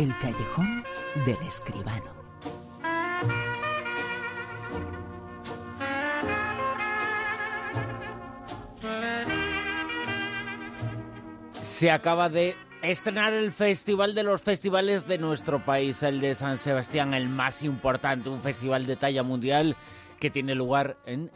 El callejón del escribano. Se acaba de estrenar el festival de los festivales de nuestro país, el de San Sebastián, el más importante, un festival de talla mundial que tiene lugar en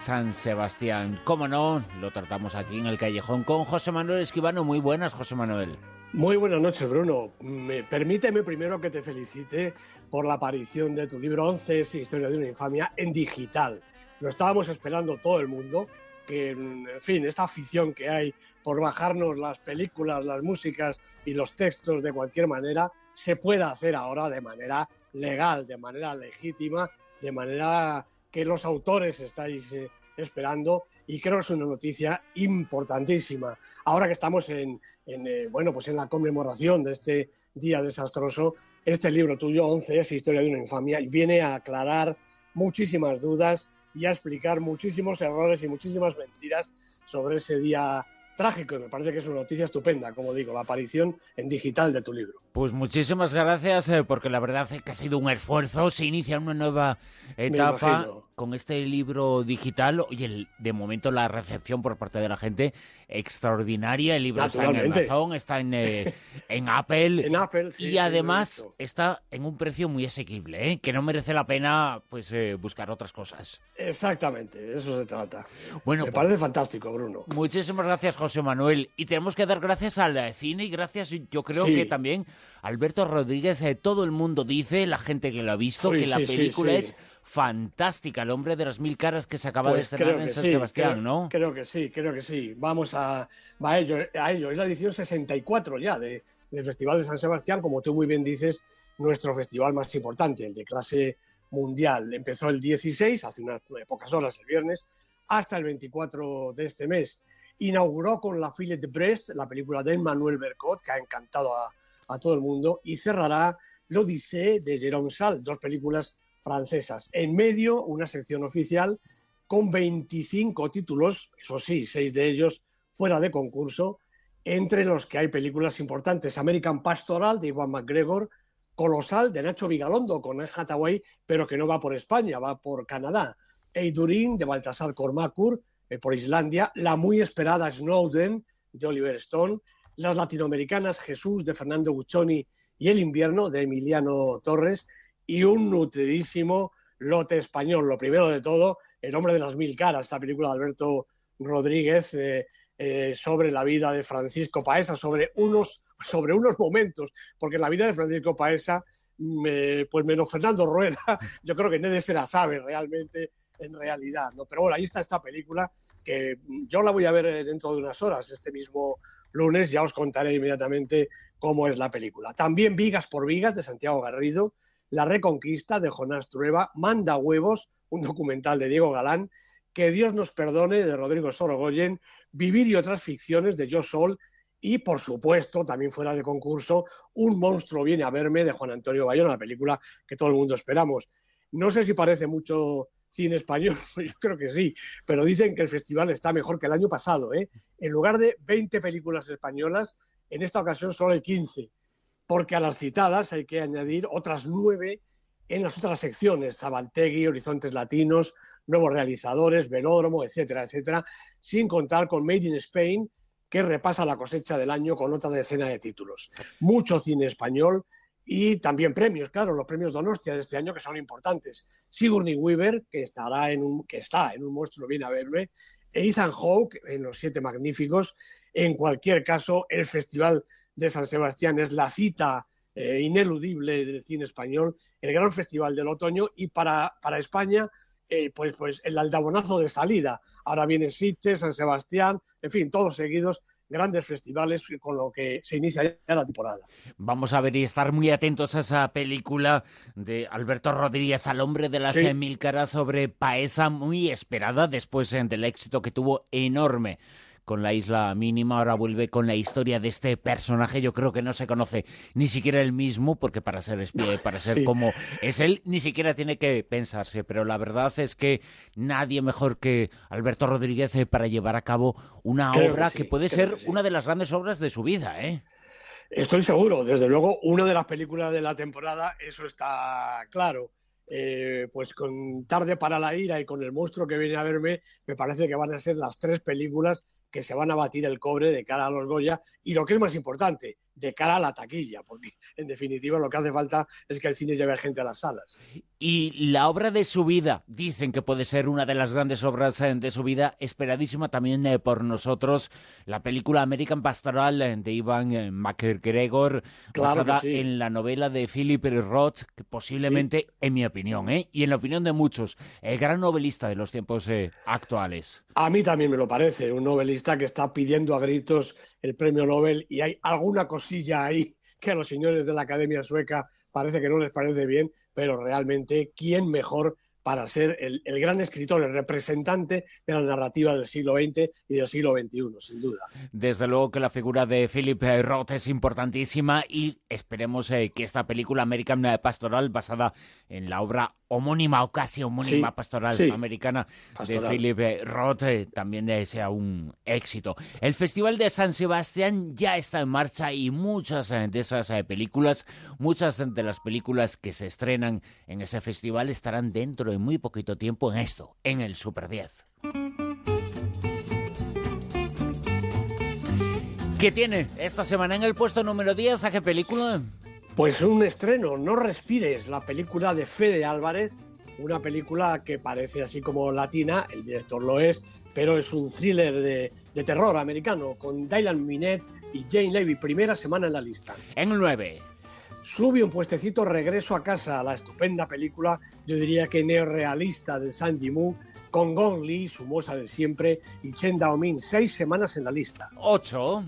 San Sebastián. Cómo no, lo tratamos aquí en el callejón con José Manuel Esquivano. Muy buenas, José Manuel. Muy buenas noches, Bruno. Me, permíteme primero que te felicite por la aparición de tu libro 11, Historia de una infamia, en digital. Lo estábamos esperando todo el mundo, que en fin, esta afición que hay por bajarnos las películas, las músicas y los textos de cualquier manera, se pueda hacer ahora de manera legal, de manera legítima, de manera que los autores estáis eh, esperando y creo que es una noticia importantísima. Ahora que estamos en, eh, bueno, pues en la conmemoración de este día desastroso, este libro tuyo, 11, es Historia de una infamia, y viene a aclarar muchísimas dudas y a explicar muchísimos errores y muchísimas mentiras sobre ese día trágico y me parece que es una noticia estupenda, como digo, la aparición en digital de tu libro. Pues muchísimas gracias, eh, porque la verdad es que ha sido un esfuerzo, se inicia una nueva etapa con este libro digital. Oye, de momento la recepción por parte de la gente extraordinaria. El libro está en Amazon, está en, eh, en Apple. en Apple y además está en un precio muy asequible, ¿eh? que no merece la pena pues eh, buscar otras cosas. Exactamente, de eso se trata. Bueno, Me parece fantástico, Bruno. Muchísimas gracias, José Manuel. Y tenemos que dar gracias al cine y gracias, yo creo que también Alberto Rodríguez. todo el mundo dice, la gente que lo ha visto, que la película es fantástica, el hombre de las mil caras que se acaba de pues estrenar en San Sebastián, ¿no? Creo que sí, creo que sí. Vamos a, a, ello, a ello. Es la edición 64 ya de, del Festival de San Sebastián, como tú muy bien dices, nuestro festival más importante, el de clase mundial. Empezó el 16, hace unas pocas horas, el viernes, hasta el 24 de este mes. Inauguró con La Fille de Brest, la película de Emmanuel Bercot, que ha encantado a, a todo el mundo, y cerrará L'Odyssée de Jérôme Sal, dos películas francesas. En medio, una sección oficial con 25 títulos, eso sí, seis de ellos fuera de concurso, entre los que hay películas importantes. American Pastoral de Iwan McGregor, Colosal de Nacho Vigalondo con Anne Hathaway, pero que no va por España, va por Canadá. Eidurin de Baltasar Kormakur eh, por Islandia, la muy esperada Snowden de Oliver Stone, las latinoamericanas Jesús de Fernando Guccioni y El invierno de Emiliano Torres y un nutridísimo lote español. Lo primero de todo, El hombre de las mil caras, esta película de Alberto Rodríguez eh, eh, sobre la vida de Francisco Paesa, sobre unos, sobre unos momentos, porque la vida de Francisco Paesa, pues menos Fernando Rueda, yo creo que nadie se la sabe realmente en realidad, ¿no? Pero bueno, ahí está esta película que yo la voy a ver dentro de unas horas, este mismo lunes, ya os contaré inmediatamente cómo es la película. También Vigas por Vigas de Santiago Garrido, la Reconquista de Jonás Trueba, Manda Huevos, un documental de Diego Galán, Que Dios nos perdone de Rodrigo Sorogoyen, Vivir y otras ficciones de Joe Sol y, por supuesto, también fuera de concurso, Un monstruo viene a verme de Juan Antonio Bayón, la película que todo el mundo esperamos. No sé si parece mucho cine español, yo creo que sí, pero dicen que el festival está mejor que el año pasado. ¿eh? En lugar de 20 películas españolas, en esta ocasión solo hay 15 porque a las citadas hay que añadir otras nueve en las otras secciones, Zabaltegui, Horizontes Latinos, Nuevos Realizadores, Velódromo, etcétera, etcétera, sin contar con Made in Spain, que repasa la cosecha del año con otra decena de títulos. Mucho cine español y también premios, claro, los premios Donostia de este año que son importantes. Sigourney Weaver, que, estará en un, que está en un monstruo bien a verme, e Ethan Hawke en Los Siete Magníficos. En cualquier caso, el festival de San Sebastián es la cita eh, ineludible del cine español, el gran festival del otoño y para, para España, eh, pues, pues el aldabonazo de salida. Ahora viene Sitges, San Sebastián, en fin, todos seguidos grandes festivales con lo que se inicia ya la temporada. Vamos a ver y estar muy atentos a esa película de Alberto Rodríguez, al hombre de las mil caras sobre Paesa, muy esperada después eh, del éxito que tuvo enorme con la isla mínima, ahora vuelve con la historia de este personaje. Yo creo que no se conoce ni siquiera él mismo, porque para ser espía, para ser como es él, ni siquiera tiene que pensarse. Pero la verdad es que nadie mejor que Alberto Rodríguez eh, para llevar a cabo una obra que, puede ser una de las grandes obras de su vida, ¿eh? Estoy seguro, desde luego, una de las películas de la temporada, eso está claro. Eh, pues con Tarde para la Ira y con El monstruo que viene a verme, me parece que van a ser las tres películas que se van a batir el cobre de cara a los Goya y lo que es más importante, de cara a la taquilla, porque en definitiva lo que hace falta es que el cine lleve gente a las salas. Y la obra de su vida, dicen que puede ser una de las grandes obras eh, de su vida, esperadísima también eh, por nosotros, la película American Pastoral eh, de Ivan McGregor, basada en la novela de Philip Roth, que posiblemente, en mi opinión, y en la opinión de muchos, el gran novelista de los tiempos actuales. A mí también me lo parece, un novelista que está pidiendo a gritos el premio Nobel y hay alguna cosilla ahí que a los señores de la Academia Sueca parece que no les parece bien, pero realmente, ¿quién mejor para ser el, gran escritor, el representante de la narrativa del siglo XX y del siglo XXI, sin duda. Desde luego que la figura de Philip Roth es importantísima y esperemos eh, que esta película American Pastoral, basada en la obra homónima o casi homónima pastoral americana de Philip Roth, eh, también eh, sea un éxito. El Festival de San Sebastián ya está en marcha y muchas de esas películas, muchas de las películas que se estrenan en ese festival estarán dentro en muy poquito tiempo en esto, en el Super 10. ¿Qué tiene esta semana en el puesto número 10? ¿A qué película? Pues un estreno, No Respires, la película de Fede Álvarez, una película que parece así como latina, el director lo es, pero es un thriller de, de terror americano con Dylan Minette y Jane Levy, primera semana en la lista. En el 9. Sube un puestecito Regreso a casa, la estupenda película, yo diría que neorealista de Sandy Moon, con Gong Li, su moza de siempre, y Chen Daomin, seis semanas en la lista. Ocho.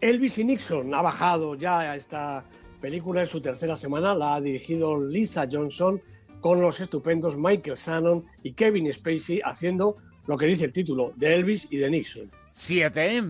Elvis y Nixon ha bajado ya esta película en su tercera semana, la ha dirigido Lisa Johnson con los estupendos Michael Shannon y Kevin Spacey haciendo lo que dice el título, de Elvis y de Nixon. Siete.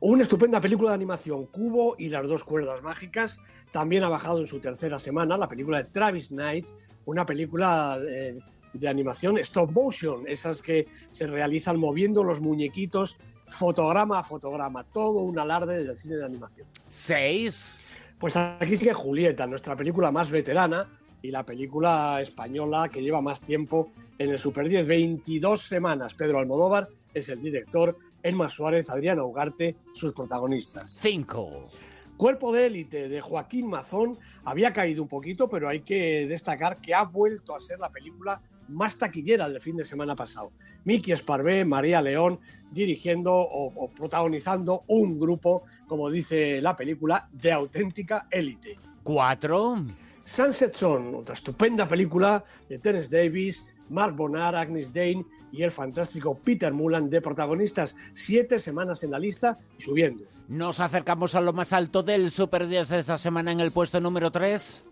Una estupenda película de animación, Cubo y las dos cuerdas mágicas, también ha bajado en su tercera semana la película de Travis Knight, una película de, animación stop motion, esas que se realizan moviendo los muñequitos fotograma a fotograma, todo un alarde del cine de animación. ¿Seis? Pues aquí sigue Julieta, nuestra película más veterana y la película española que lleva más tiempo en el Super 10, 22 semanas. Pedro Almodóvar es el director, Elma Suárez, Adriana Ugarte, sus protagonistas. Cinco. Cuerpo de élite de Joaquín Mazón había caído un poquito, pero hay que destacar que ha vuelto a ser la película más taquillera del fin de semana pasado. Miki Esparvé, María León, dirigiendo o, protagonizando un grupo, como dice la película, de auténtica élite. Cuatro. Sunset Son, otra estupenda película de Terence Davis, Mark Bonar, Agnes Dane y el fantástico Peter Mullan de protagonistas. Siete semanas en la lista y subiendo. Nos acercamos a lo más alto del Super 10 de esta semana en el puesto número 3.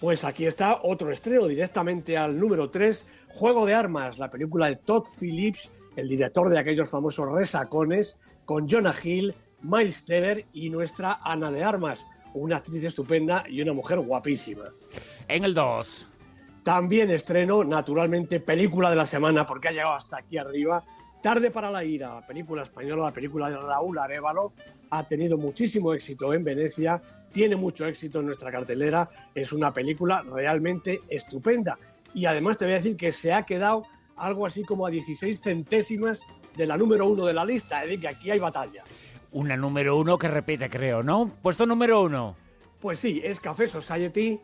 Pues aquí está otro estreno directamente al número 3, Juego de Armas, la película de Todd Phillips, el director de aquellos famosos resacones, con Jonah Hill, Miles Teller y nuestra Ana de Armas, una actriz estupenda y una mujer guapísima. En el 2. También estreno, naturalmente, película de la semana, porque ha llegado hasta aquí arriba. Tarde para la ira, la película española, la película de Raúl Arevalo, ha tenido muchísimo éxito en Venecia, tiene mucho éxito en nuestra cartelera, es una película realmente estupenda. Y además te voy a decir que se ha quedado algo así como a 16 centésimas de la número uno de la lista, es decir, que aquí hay batalla. Una número uno que repite, creo, ¿no? Puesto número uno. Pues sí, es Café Society,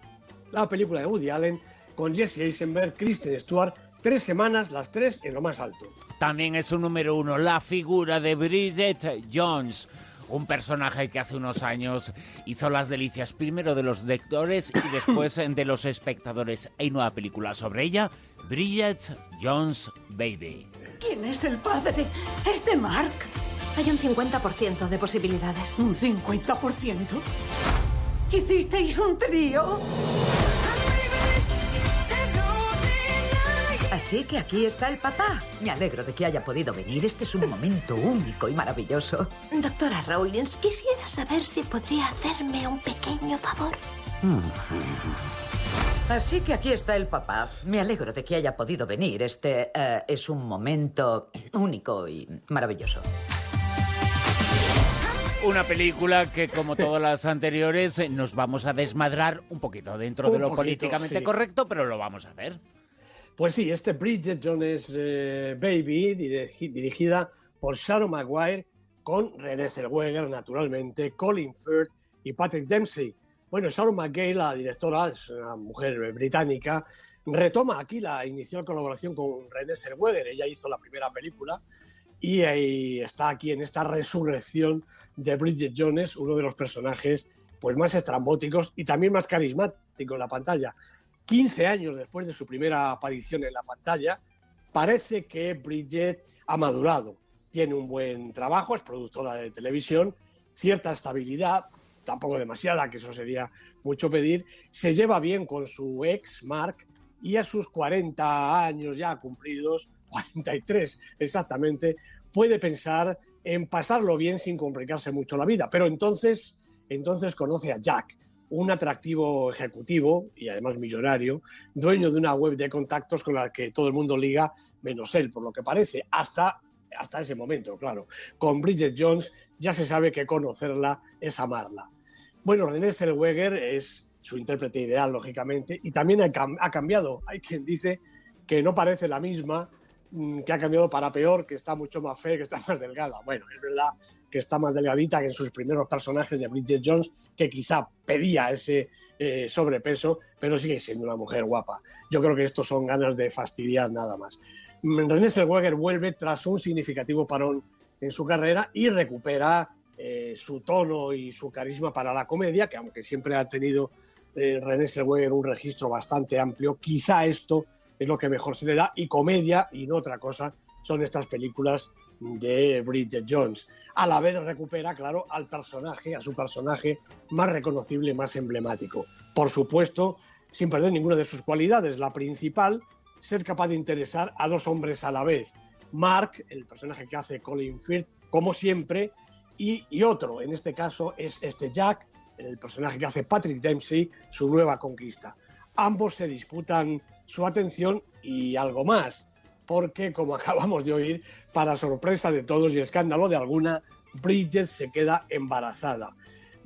la película de Woody Allen, con Jesse Eisenberg, Kristen Stewart, tres semanas, las tres en lo más alto. También es un número uno, la figura de Bridget Jones. Un personaje que hace unos años hizo las delicias primero de los lectores y después de los espectadores. Hay nueva película sobre ella, Bridget Jones Baby. ¿Quién es el padre? ¿Es de Mark? Hay un 50% de posibilidades. ¿Un 50%? ¿Hicisteis un trío? Así que aquí está el papá. Me alegro de que haya podido venir. Este es un momento único y maravilloso. Doctora Rawlins, quisiera saber si podría hacerme un pequeño favor. Así que aquí está el papá. Me alegro de que haya podido venir. Este eh, es un momento único y maravilloso. Una película que, como todas las anteriores, nos vamos a desmadrar un poquito dentro Un de lo poquito, políticamente sí. correcto, pero lo vamos a hacer. Pues sí, este Bridget Jones eh, Baby, dirigi- dirigida por Sharon Maguire, con René Zellweger, naturalmente, Colin Firth y Patrick Dempsey. Bueno, Sharon Maguire, la directora, es una mujer británica, retoma aquí la inicial colaboración con René Zellweger. Ella hizo la primera película y ahí está aquí en esta resurrección de Bridget Jones, uno de los personajes pues más estrambóticos y también más carismáticos en la pantalla. 15 años después de su primera aparición en la pantalla, parece que Bridget ha madurado. Tiene un buen trabajo, es productora de televisión, cierta estabilidad, tampoco demasiada, que eso sería mucho pedir. Se lleva bien con su ex, Mark, y a sus 40 años ya cumplidos, 43 exactamente, puede pensar en pasarlo bien sin complicarse mucho la vida. Pero entonces, entonces conoce a Jack, un atractivo ejecutivo y además millonario, dueño de una web de contactos con la que todo el mundo liga, menos él, por lo que parece, hasta, hasta ese momento, claro. Con Bridget Jones ya se sabe que conocerla es amarla. Bueno, René Zellweger es su intérprete ideal, lógicamente, y también ha, ha cambiado. Hay quien dice que no parece la misma, mm, que ha cambiado para peor, que está mucho más fea, que está más delgada. Bueno, es verdad que está más delgadita que en sus primeros personajes de Bridget Jones, que quizá pedía ese eh, sobrepeso, pero sigue siendo una mujer guapa. Yo creo que estos son ganas de fastidiar nada más. René Zellweger vuelve tras un significativo parón en su carrera y recupera eh, su tono y su carisma para la comedia, que aunque siempre ha tenido eh, René Zellweger un registro bastante amplio, quizá esto es lo que mejor se le da, y comedia, y no otra cosa, son estas películas de Bridget Jones. A la vez recupera, claro, al personaje, a su personaje más reconocible, más emblemático. Por supuesto, sin perder ninguna de sus cualidades. La principal, ser capaz de interesar a dos hombres a la vez. Mark, el personaje que hace Colin Firth, como siempre, y, y otro, en este caso, es este Jack, el personaje que hace Patrick Dempsey, su nueva conquista. Ambos se disputan su atención y algo más, porque, como acabamos de oír, para sorpresa de todos y escándalo de alguna, Bridget se queda embarazada.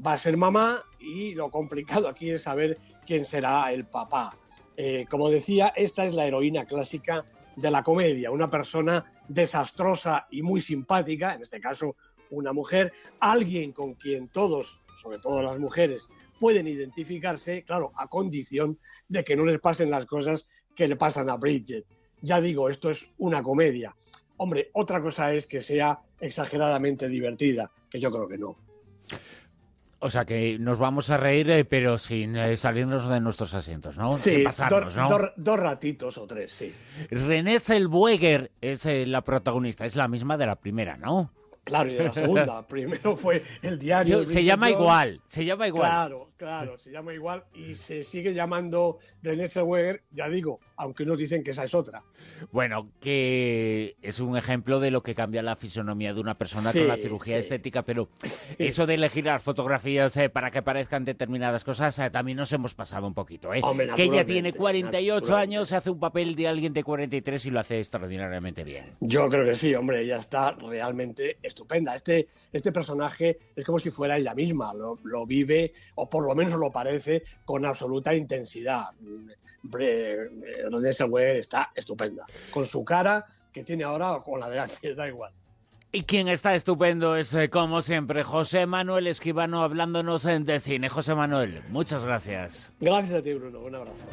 Va a ser mamá y lo complicado aquí es saber quién será el papá. Eh, como decía, esta es la heroína clásica de la comedia, una persona desastrosa y muy simpática, en este caso una mujer, alguien con quien todos, sobre todo las mujeres, pueden identificarse, claro, a condición de que no les pasen las cosas que le pasan a Bridget. Ya digo, esto es una comedia. Hombre, otra cosa es que sea exageradamente divertida, que yo creo que no. O sea que nos vamos a reír, eh, pero sin eh, salirnos de nuestros asientos, ¿no? Sí, sin pasarnos, dos, ¿no? dos- dos ratitos o tres, sí. René Zellweger es eh, la protagonista, es la misma de la primera, ¿no? Claro, y de la segunda. Primero fue el diario. Yo- se llama igual, se llama igual. Claro, claro, se llama igual y se sigue llamando René Zellweger, ya digo, aunque unos dicen que esa es otra. Bueno, que es un ejemplo de lo que cambia la fisonomía de una persona Sí, con la cirugía sí. estética, pero eso de elegir las fotografías eh, para que parezcan determinadas cosas, eh, también nos hemos pasado un poquito, ¿eh? Hombre, que ella tiene 48 naturalmente. años, hace un papel de alguien de 43 y lo hace extraordinariamente bien. Yo creo que sí, hombre, ella está realmente estupenda. Este, este personaje es como si fuera ella misma, lo, lo vive, o por lo menos lo parece, con absoluta intensidad. Bre- eh, René Zellweger está estupenda, con su cara que tiene ahora o con la de antes, da igual. Y quien está estupendo es, eh, como siempre, José Manuel Esquivano hablándonos eh, de cine. José Manuel, muchas gracias. Gracias a ti, Bruno, un abrazo.